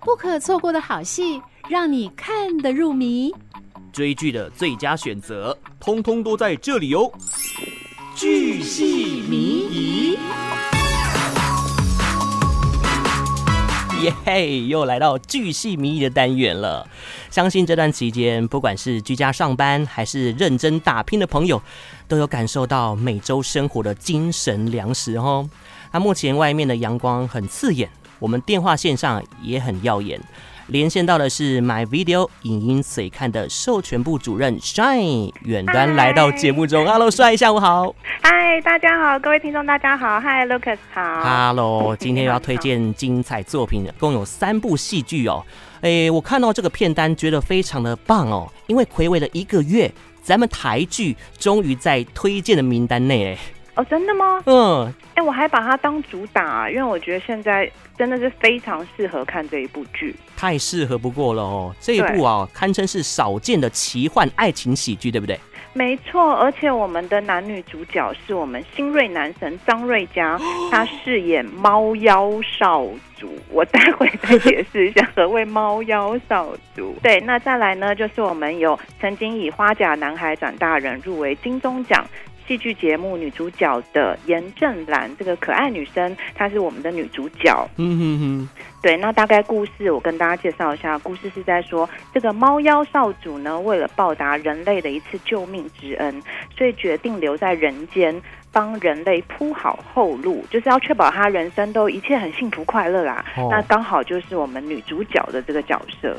不可错过的好戏，让你看得入迷。追剧的最佳选择，通通都在这里哦！剧系迷疑，耶嘿，又来到剧系迷疑的单元了。相信这段期间，不管是居家上班还是认真打拼的朋友，都有感受到每周生活的精神粮食哦。那目前外面的阳光很刺眼，我们电话线上也很耀眼。连线到的是 My Video 影音随看的授权部主任 Shine 远端来到节目中。Hello Shine，下午好。嗨，大家好，各位听众大家好。Hi Lucas，好。Hello，今天又要推荐精彩作品，共有三部戏剧哦。哎，我看到这个片单，觉得非常的棒哦。因为暌违了一个月，咱们台剧终于在推荐的名单内哎。哦，真的吗？嗯。哎，我还把它当主打，因为我觉得现在真的是非常适合看这一部剧，太适合不过了哦。这一部啊，堪称是少见的奇幻爱情喜剧，对不对？没错，而且我们的男女主角是我们新锐男神张瑞佳，他饰演猫妖少主。我待会再解释一下何谓猫妖少主。对，那再来呢，就是我们有曾经以《花甲男孩转大人》入围金钟奖。戏剧节目女主角的严正兰，这个可爱女生，她是我们的女主角。嗯哼哼，对，那大概故事我跟大家介绍一下，故事是在说这个猫妖少主呢，为了报答人类的一次救命之恩，所以决定留在人间，帮人类铺好后路，就是要确保他人生都一切很幸福快乐啦。哦、那刚好就是我们女主角的这个角色。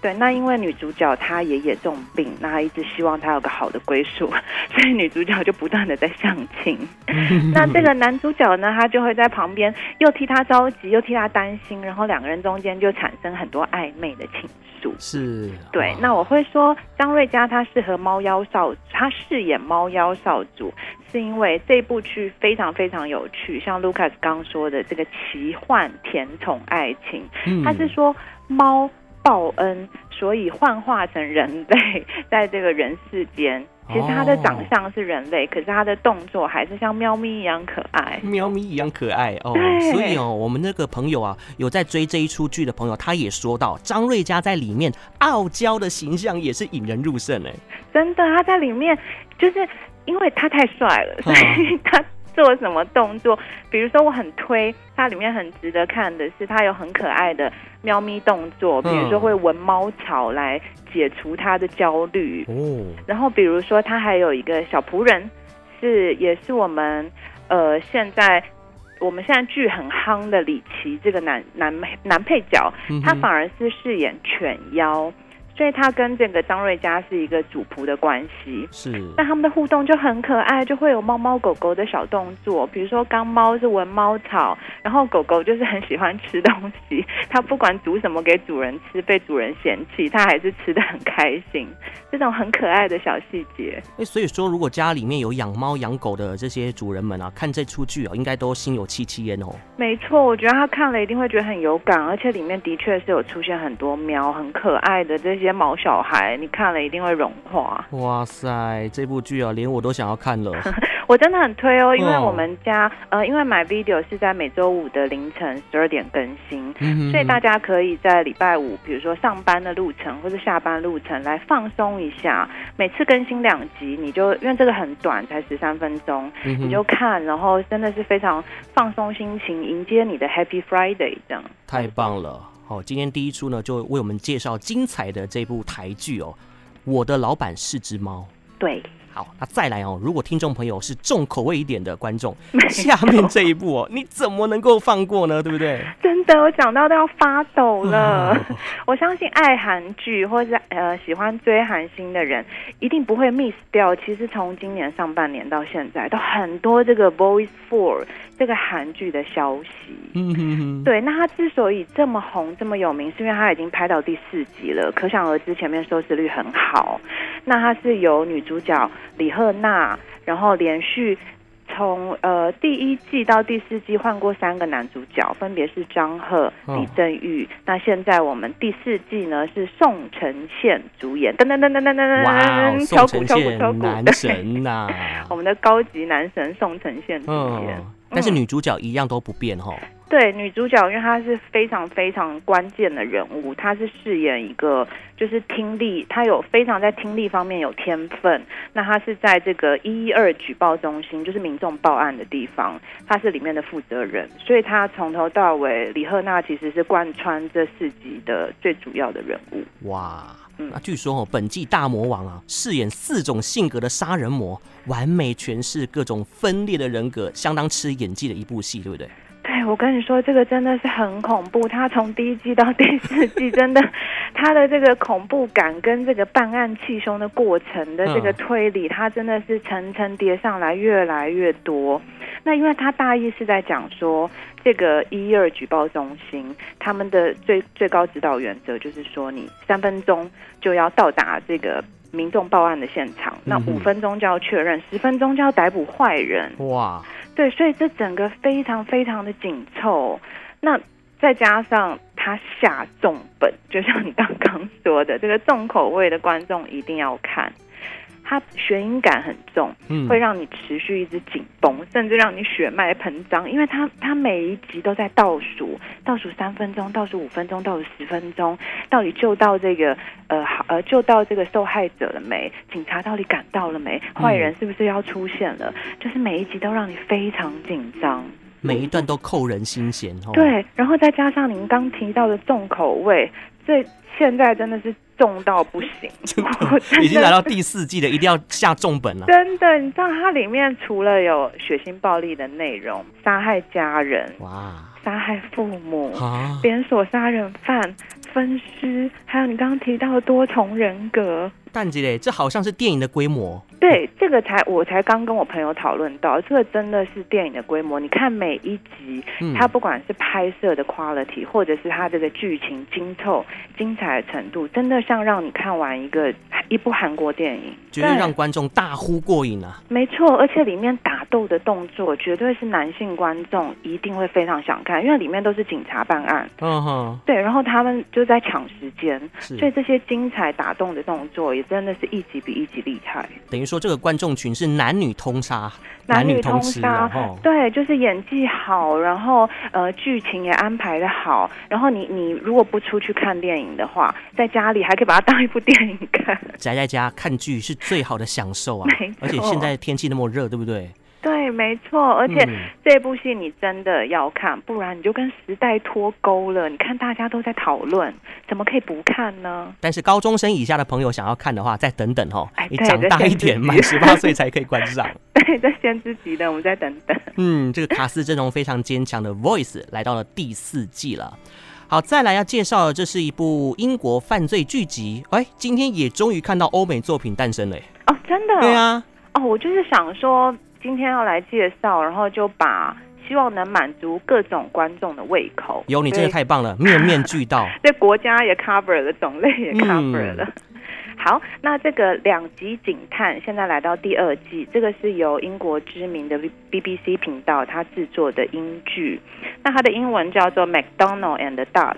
对，那因为女主角她爷爷重病，那她一直希望她有个好的归宿，所以女主角就不断的在相亲。那这个男主角呢，他就会在旁边又替她着急，又替她担心，然后两个人中间就产生很多暧昧的情愫。是，对。那我会说张瑞佳她适合猫妖少，她饰演猫妖少主，是因为这部剧非常非常有趣，像 Lucas 刚说的这个奇幻甜宠爱情，他是说猫。报恩，所以幻化成人类，在这个人世间，其实他的长相是人类，哦、可是他的动作还是像喵咪一样可爱。喵咪一样可爱哦，所以哦，我们那个朋友啊，有在追这一出剧的朋友，他也说到张瑞佳在里面傲娇的形象也是引人入胜哎，真的，他在里面就是因为他太帅了，所以他。做什么动作？比如说，我很推它里面很值得看的是，它有很可爱的喵咪动作，比如说会闻猫草来解除它的焦虑。哦，然后比如说，它还有一个小仆人，是也是我们呃现在我们现在剧很夯的李琦这个男男男配角，他反而是饰演犬妖。所以他跟这个张瑞佳是一个主仆的关系，是。那他们的互动就很可爱，就会有猫猫狗狗的小动作，比如说刚猫是闻猫草，然后狗狗就是很喜欢吃东西，它不管煮什么给主人吃，被主人嫌弃，它还是吃的很开心。这种很可爱的小细节。哎，所以说如果家里面有养猫养狗的这些主人们啊，看这出剧啊，应该都心有戚戚焉哦。没错，我觉得他看了一定会觉得很有感，而且里面的确是有出现很多喵，很可爱的这些。毛小孩，你看了一定会融化。哇塞，这部剧啊，连我都想要看了。我真的很推哦，因为我们家、哦、呃，因为 My Video 是在每周五的凌晨十二点更新，所以大家可以在礼拜五，比如说上班的路程或者下班路程来放松一下。每次更新两集，你就因为这个很短，才十三分钟，嗯、你就看，然后真的是非常放松心情，迎接你的 Happy Friday，这样太棒了。好，今天第一出呢，就为我们介绍精彩的这部台剧哦。我的老板是只猫。对。好，那再来哦。如果听众朋友是重口味一点的观众，下面这一部哦，你怎么能够放过呢？对不对？真的，我讲到都要发抖了。嗯、我相信爱韩剧或是呃喜欢追韩星的人，一定不会 miss 掉。其实从今年上半年到现在，都很多这个 Boys Four 这个韩剧的消息。嗯哼哼。对，那他之所以这么红、这么有名，是因为他已经拍到第四集了，可想而知前面收视率很好。那他是由女主角。李赫娜，然后连续从呃第一季到第四季换过三个男主角，分别是张赫、李正玉。哦、那现在我们第四季呢是宋承宪主演，噔噔噔噔噔噔噔，敲鼓敲鼓敲鼓，男神呐、啊！我们的高级男神宋承宪主演，哦、但是女主角一样都不变哈。对，女主角，因为她是非常非常关键的人物，她是饰演一个就是听力，她有非常在听力方面有天分。那她是在这个一一二举报中心，就是民众报案的地方，她是里面的负责人，所以她从头到尾，李赫娜其实是贯穿这四集的最主要的人物。哇，那据说哦，本季大魔王啊，饰演四种性格的杀人魔，完美诠释各种分裂的人格，相当吃演技的一部戏，对不对？对，我跟你说，这个真的是很恐怖。他从第一季到第四季，真的，他的这个恐怖感跟这个办案气凶的过程的这个推理，他真的是层层叠上来，越来越多。那因为他大意是在讲说，这个一一二举报中心，他们的最最高指导原则就是说，你三分钟就要到达这个民众报案的现场，那五分钟就要确认，十分钟就要逮捕坏人。哇！对，所以这整个非常非常的紧凑，那再加上他下重本，就像你刚刚说的，这个重口味的观众一定要看。它悬疑感很重，嗯会让你持续一直紧绷，甚至让你血脉膨胀，因为它它每一集都在倒数，倒数三分钟，倒数五分钟，倒数十分钟，到底救到这个呃好呃救到这个受害者了没？警察到底赶到了没？坏人是不是要出现了？嗯、就是每一集都让你非常紧张，每一段都扣人心弦哦。对，然后再加上您刚提到的重口味，这现在真的是。重到不行，已经来到第四季了，一定要下重本了。真的，你知道它里面除了有血腥暴力的内容，杀害家人，哇，杀害父母，啊，连锁杀人犯。分尸，还有你刚刚提到的多重人格，但姐嘞，这好像是电影的规模。对，这个才我才刚跟我朋友讨论到，这个真的是电影的规模。你看每一集，嗯、它不管是拍摄的 quality，或者是它这个剧情精透、精彩的程度，真的像让你看完一个一部韩国电影，绝对让观众大呼过瘾啊！没错，而且里面打斗的动作，绝对是男性观众一定会非常想看，因为里面都是警察办案。嗯哼，对，然后他们就在抢时间，所以这些精彩打动的动作也真的是一集比一集厉害。等于说这个观众群是男女通杀，男女通杀，对，就是演技好，然后呃剧情也安排的好，然后你你如果不出去看电影的话，在家里还可以把它当一部电影看。宅在家看剧是最好的享受啊，而且现在天气那么热，对不对？对，没错，而且这部戏你真的要看，不然你就跟时代脱钩了。你看大家都在讨论，怎么可以不看呢？但是高中生以下的朋友想要看的话，再等等哦，你长大一点，满十八岁才可以观赏。对，在先知级的，我们再等等。嗯，这个卡斯阵容非常坚强的 Voice 来到了第四季了。好，再来要介绍的，这是一部英国犯罪剧集。哎，今天也终于看到欧美作品诞生了。哦，真的？对啊。哦，我就是想说。今天要来介绍，然后就把希望能满足各种观众的胃口。有你真的太棒了，面面俱到。这国家也 cover 了，种类也 cover 了。嗯、好，那这个两极警探现在来到第二季，这个是由英国知名的 BBC 频道它制作的英剧。那它的英文叫做 McDonald and Dodds。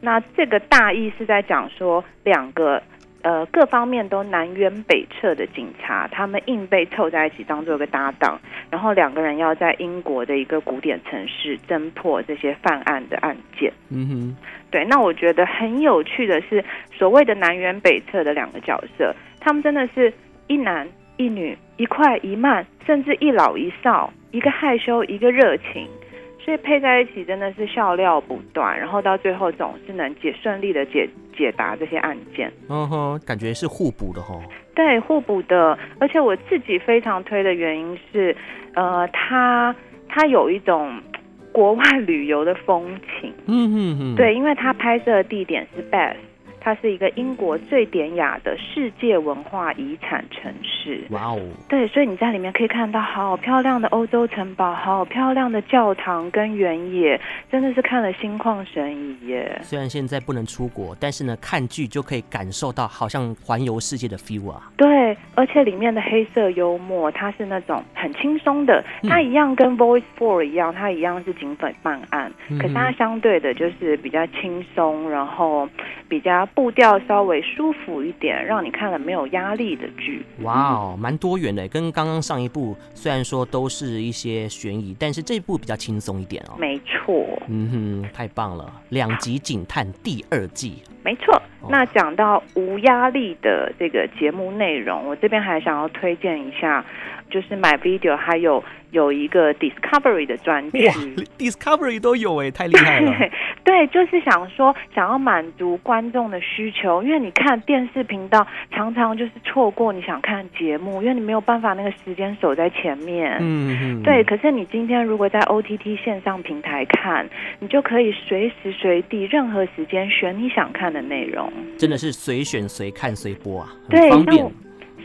那这个大意是在讲说两个。呃，各方面都南辕北辙的警察，他们硬被凑在一起当做一个搭档，然后两个人要在英国的一个古典城市侦破这些犯案的案件。嗯哼，对。那我觉得很有趣的是，所谓的南辕北辙的两个角色，他们真的是一男一女，一快一慢，甚至一老一少，一个害羞，一个热情。所以配在一起真的是笑料不断，然后到最后总是能解顺利的解解答这些案件。嗯哼，感觉是互补的哈。对，互补的，而且我自己非常推的原因是，呃，他他有一种国外旅游的风情。嗯哼哼。对，因为他拍摄的地点是 Bath。它是一个英国最典雅的世界文化遗产城市。哇哦！对，所以你在里面可以看到好漂亮的欧洲城堡，好漂亮的教堂跟原野，真的是看了心旷神怡耶。虽然现在不能出国，但是呢，看剧就可以感受到好像环游世界的 feel 啊。对，而且里面的黑色幽默，它是那种很轻松的，它一样跟 Voice Four 一样，它一样是警匪办案，嗯、可是它相对的就是比较轻松，然后比较。步调稍微舒服一点，让你看了没有压力的剧。哇哦，蛮多元的，跟刚刚上一部虽然说都是一些悬疑，但是这一部比较轻松一点哦。没错。嗯哼，太棒了！两集警探第二季。没错。那讲到无压力的这个节目内容，我这边还想要推荐一下，就是 My Video 还有有一个 Discovery 的专区，Discovery 都有哎，太厉害了。对，就是想说想要满足观众的需求，因为你看电视频道常常就是错过你想看节目，因为你没有办法那个时间守在前面。嗯嗯。对，可是你今天如果在 OTT 线上平台看，你就可以随时随地、任何时间选你想看的内容。真的是随选随看随播啊，对，很方便。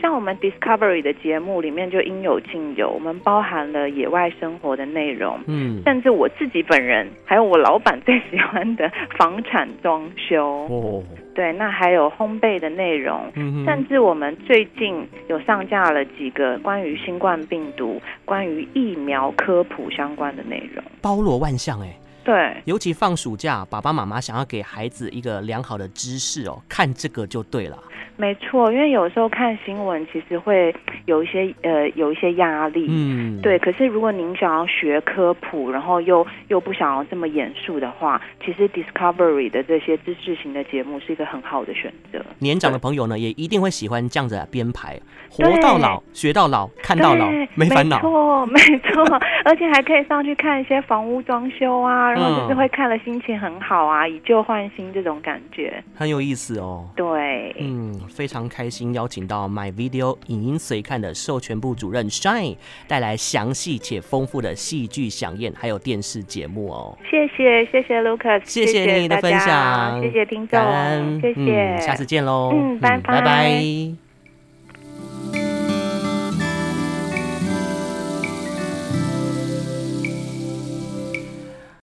像我们 Discovery 的节目里面就应有尽有，我们包含了野外生活的内容，嗯，甚至我自己本人还有我老板最喜欢的房产装修，哦，对，那还有烘焙的内容，嗯，甚至我们最近有上架了几个关于新冠病毒、关于疫苗科普相关的内容，包罗万象哎。对，尤其放暑假，爸爸妈妈想要给孩子一个良好的知识哦，看这个就对了。没错，因为有时候看新闻其实会有一些呃有一些压力，嗯，对。可是如果您想要学科普，然后又又不想要这么严肃的话，其实 Discovery 的这些知识型的节目是一个很好的选择。年长的朋友呢，也一定会喜欢这样子的编排，活到老学到老，看到老没烦恼。没错，没错，而且还可以上去看一些房屋装修啊，然后就是会看了心情很好啊，以旧换新这种感觉，很有意思哦。对，嗯。非常开心邀请到 My Video 影音随看的授权部主任 Shine 带来详细且丰富的戏剧飨宴，还有电视节目哦。谢谢谢谢 Lucas，谢谢你的分享，谢谢听众，谢谢，嗯，下次见喽，嗯，拜拜。拜拜。